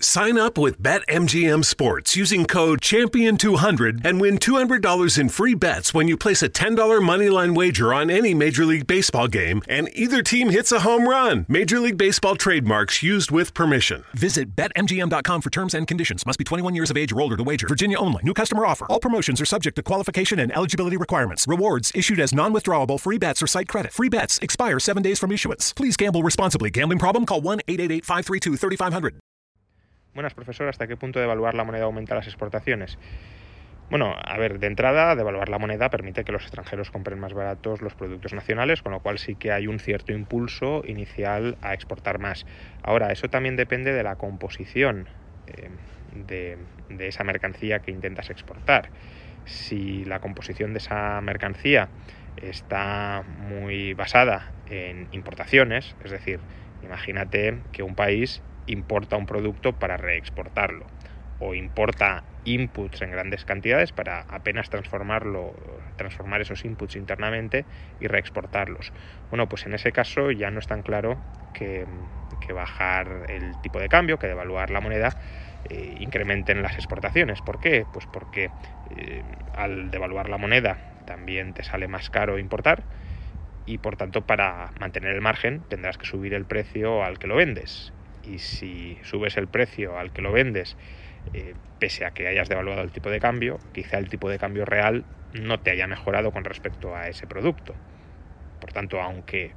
Sign up with BetMGM Sports using code Champion200 and win $200 in free bets when you place a $10 moneyline wager on any Major League Baseball game and either team hits a home run. Major League Baseball trademarks used with permission. Visit BetMGM.com for terms and conditions. Must be 21 years of age or older to wager. Virginia only. New customer offer. All promotions are subject to qualification and eligibility requirements. Rewards issued as non withdrawable free bets or site credit. Free bets expire seven days from issuance. Please gamble responsibly. Gambling problem? Call 1 888 532 3500. Buenas, profesor. ¿Hasta qué punto devaluar la moneda aumenta las exportaciones? Bueno, a ver, de entrada, devaluar la moneda permite que los extranjeros compren más baratos los productos nacionales, con lo cual sí que hay un cierto impulso inicial a exportar más. Ahora, eso también depende de la composición eh, de, de esa mercancía que intentas exportar. Si la composición de esa mercancía está muy basada en importaciones, es decir, imagínate que un país importa un producto para reexportarlo o importa inputs en grandes cantidades para apenas transformarlo, transformar esos inputs internamente y reexportarlos. Bueno, pues en ese caso ya no es tan claro que, bajar el tipo de cambio, que devaluar la moneda, eh, incrementen las exportaciones. ¿Por qué? Pues porque eh, al devaluar la moneda también te sale más caro importar y por tanto para mantener el margen tendrás que subir el precio al que lo vendes y si subes el precio al que lo vendes, eh, pese a que hayas devaluado el tipo de cambio, quizá el tipo de cambio real no te haya mejorado con respecto a ese producto. Por tanto, aunque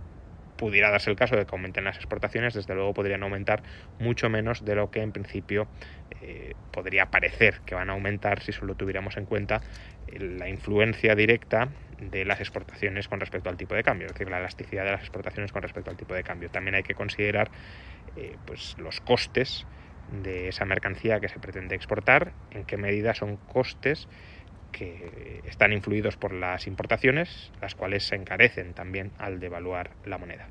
pudiera darse el caso de que aumenten las exportaciones, desde luego podrían aumentar mucho menos de lo que en principio eh, podría parecer que van a aumentar si solo tuviéramos en cuenta la influencia directa de las exportaciones con respecto al tipo de cambio, es decir, la elasticidad de las exportaciones con respecto al tipo de cambio. También hay que considerar eh, pues, los costes de esa mercancía que se pretende exportar, en qué medida son costes que están influidos por las importaciones, las cuales se encarecen también al devaluar la moneda.